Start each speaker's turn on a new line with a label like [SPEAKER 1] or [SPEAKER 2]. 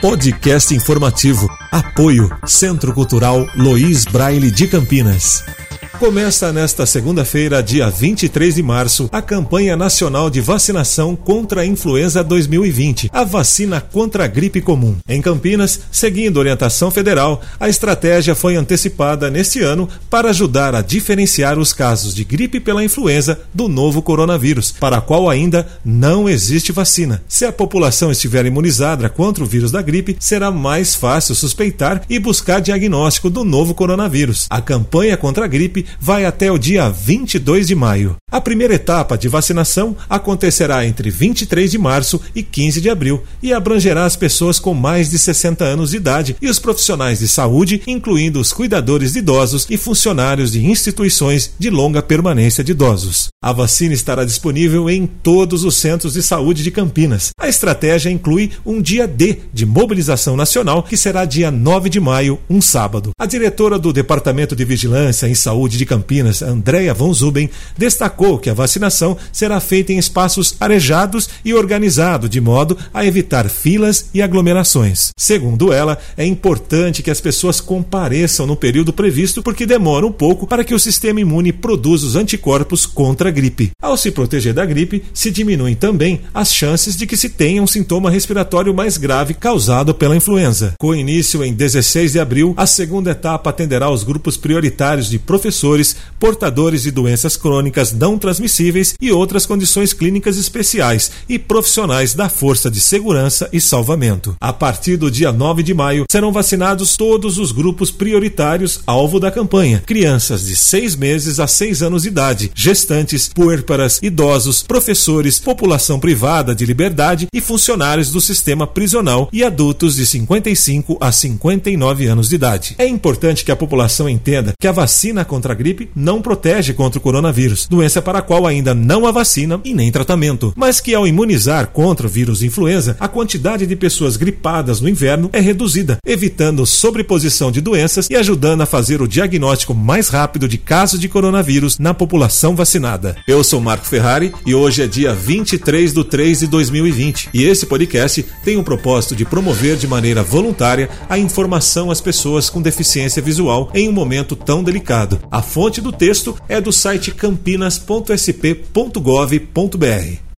[SPEAKER 1] Podcast informativo. Apoio Centro Cultural Lois Braille de Campinas. Começa nesta segunda-feira, dia 23 de março, a campanha nacional de vacinação contra a influenza 2020, a vacina contra a gripe comum. Em Campinas, seguindo orientação federal, a estratégia foi antecipada neste ano para ajudar a diferenciar os casos de gripe pela influenza do novo coronavírus, para a qual ainda não existe vacina. Se a população estiver imunizada contra o vírus da gripe, será mais fácil suspeitar e buscar diagnóstico do novo coronavírus. A campanha contra a gripe vai até o dia 22 de maio. A primeira etapa de vacinação acontecerá entre 23 de março e 15 de abril e abrangerá as pessoas com mais de 60 anos de idade e os profissionais de saúde, incluindo os cuidadores de idosos e funcionários de instituições de longa permanência de idosos. A vacina estará disponível em todos os centros de saúde de Campinas. A estratégia inclui um dia D de mobilização nacional, que será dia 9 de maio, um sábado. A diretora do Departamento de Vigilância em Saúde de Campinas, Andréa Von Zuben, destacou que a vacinação será feita em espaços arejados e organizado de modo a evitar filas e aglomerações. Segundo ela, é importante que as pessoas compareçam no período previsto porque demora um pouco para que o sistema imune produza os anticorpos contra a gripe. Ao se proteger da gripe, se diminuem também as chances de que se tenha um sintoma respiratório mais grave causado pela influenza. Com início em 16 de abril, a segunda etapa atenderá os grupos prioritários de professores, portadores de doenças crônicas não transmissíveis e outras condições clínicas especiais e profissionais da Força de Segurança e Salvamento. A partir do dia 9 de maio, serão vacinados todos os grupos prioritários alvo da campanha: crianças de 6 meses a 6 anos de idade, gestantes, puérparas, idosos, professores, população privada de liberdade e funcionários do sistema prisional e adultos de 55 a 59 anos de idade. É importante que a população entenda que a vacina contra a gripe não protege contra o coronavírus, doença para a qual ainda não há vacina e nem tratamento, mas que ao imunizar contra o vírus influenza, a quantidade de pessoas gripadas no inverno é reduzida, evitando sobreposição de doenças e ajudando a fazer o diagnóstico mais rápido de casos de coronavírus na população vacinada. Eu sou Marco Ferrari e hoje é dia 23 de 3 de 2020 e esse podcast tem o propósito de promover de maneira voluntária a informação às pessoas com deficiência visual em um momento tão delicado. A fonte do texto é do site campinas.sp.gov.br.